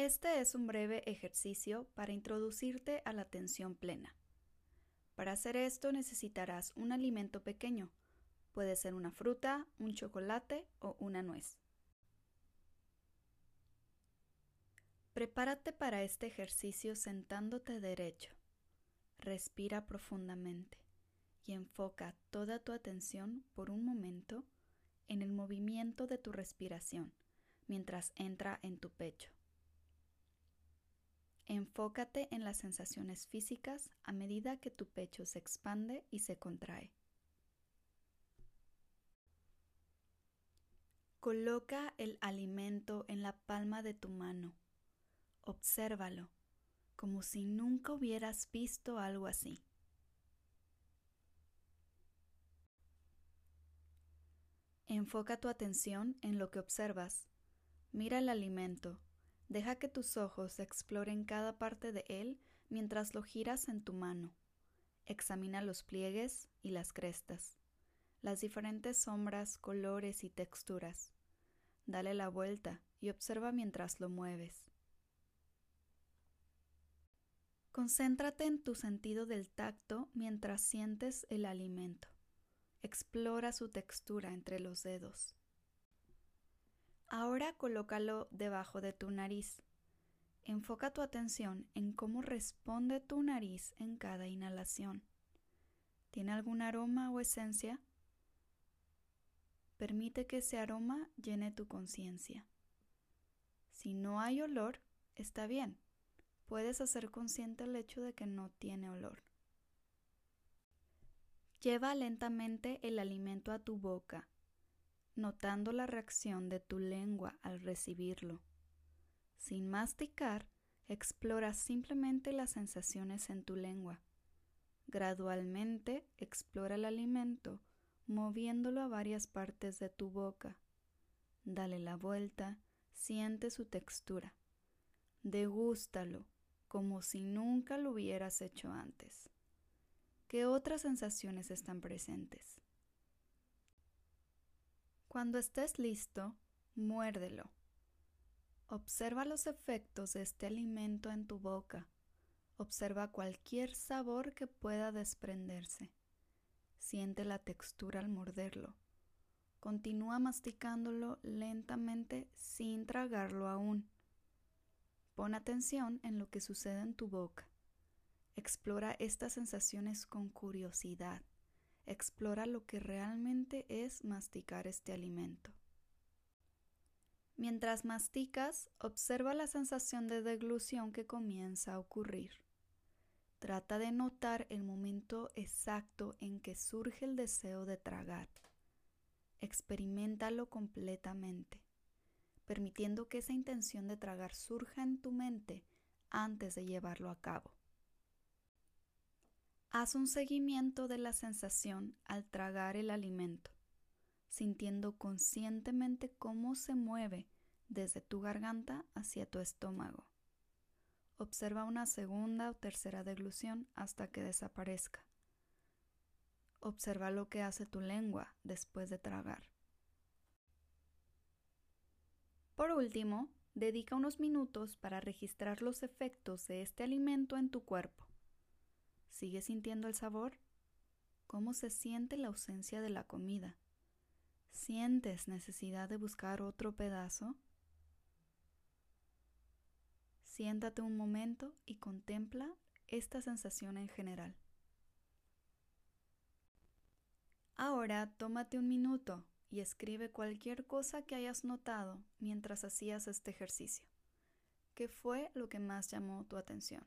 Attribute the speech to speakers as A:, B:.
A: Este es un breve ejercicio para introducirte a la atención plena. Para hacer esto necesitarás un alimento pequeño. Puede ser una fruta, un chocolate o una nuez. Prepárate para este ejercicio sentándote derecho. Respira profundamente y enfoca toda tu atención por un momento en el movimiento de tu respiración mientras entra en tu pecho. Enfócate en las sensaciones físicas a medida que tu pecho se expande y se contrae. Coloca el alimento en la palma de tu mano. Obsérvalo, como si nunca hubieras visto algo así. Enfoca tu atención en lo que observas. Mira el alimento Deja que tus ojos exploren cada parte de él mientras lo giras en tu mano. Examina los pliegues y las crestas, las diferentes sombras, colores y texturas. Dale la vuelta y observa mientras lo mueves. Concéntrate en tu sentido del tacto mientras sientes el alimento. Explora su textura entre los dedos. Ahora colócalo debajo de tu nariz. Enfoca tu atención en cómo responde tu nariz en cada inhalación. ¿Tiene algún aroma o esencia? Permite que ese aroma llene tu conciencia. Si no hay olor, está bien. Puedes hacer consciente el hecho de que no tiene olor. Lleva lentamente el alimento a tu boca notando la reacción de tu lengua al recibirlo. Sin masticar, explora simplemente las sensaciones en tu lengua. Gradualmente explora el alimento, moviéndolo a varias partes de tu boca. Dale la vuelta, siente su textura. Degústalo como si nunca lo hubieras hecho antes. ¿Qué otras sensaciones están presentes? Cuando estés listo, muérdelo. Observa los efectos de este alimento en tu boca. Observa cualquier sabor que pueda desprenderse. Siente la textura al morderlo. Continúa masticándolo lentamente sin tragarlo aún. Pon atención en lo que sucede en tu boca. Explora estas sensaciones con curiosidad. Explora lo que realmente es masticar este alimento. Mientras masticas, observa la sensación de deglución que comienza a ocurrir. Trata de notar el momento exacto en que surge el deseo de tragar. Experimentalo completamente, permitiendo que esa intención de tragar surja en tu mente antes de llevarlo a cabo. Haz un seguimiento de la sensación al tragar el alimento, sintiendo conscientemente cómo se mueve desde tu garganta hacia tu estómago. Observa una segunda o tercera deglución hasta que desaparezca. Observa lo que hace tu lengua después de tragar. Por último, dedica unos minutos para registrar los efectos de este alimento en tu cuerpo. ¿Sigues sintiendo el sabor? ¿Cómo se siente la ausencia de la comida? ¿Sientes necesidad de buscar otro pedazo? Siéntate un momento y contempla esta sensación en general. Ahora tómate un minuto y escribe cualquier cosa que hayas notado mientras hacías este ejercicio. ¿Qué fue lo que más llamó tu atención?